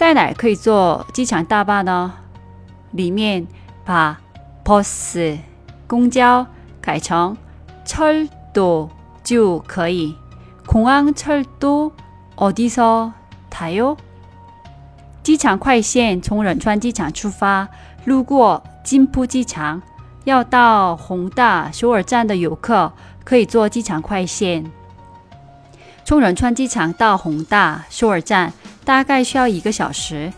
在哪儿可以坐机场大巴呢？里面把 bus 公交改成철도就可以。공항철도어디서타 요？ 机场快线从仁川机场出发，路过金浦机场，要到宏大首尔站的游客可以坐机场快线。从仁川机场到宏大首尔站。 大概需要一个小时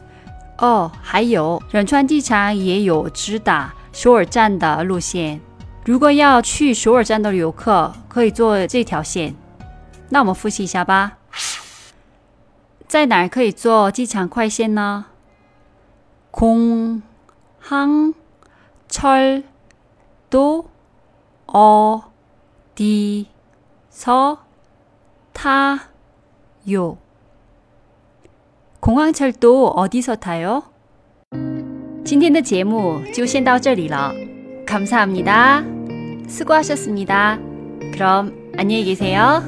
哦。还有仁川机场也有直达首尔站的路线，如果要去首尔站的游客可以坐这条线。那我们复习一下吧。在哪儿可以坐机场快线呢？공항철도어디서타 요？ 공항철도 어디서 타요? 今天的节目就先到这里了。감사합니다. 수고하셨습니다. 그럼 안녕히 계세요.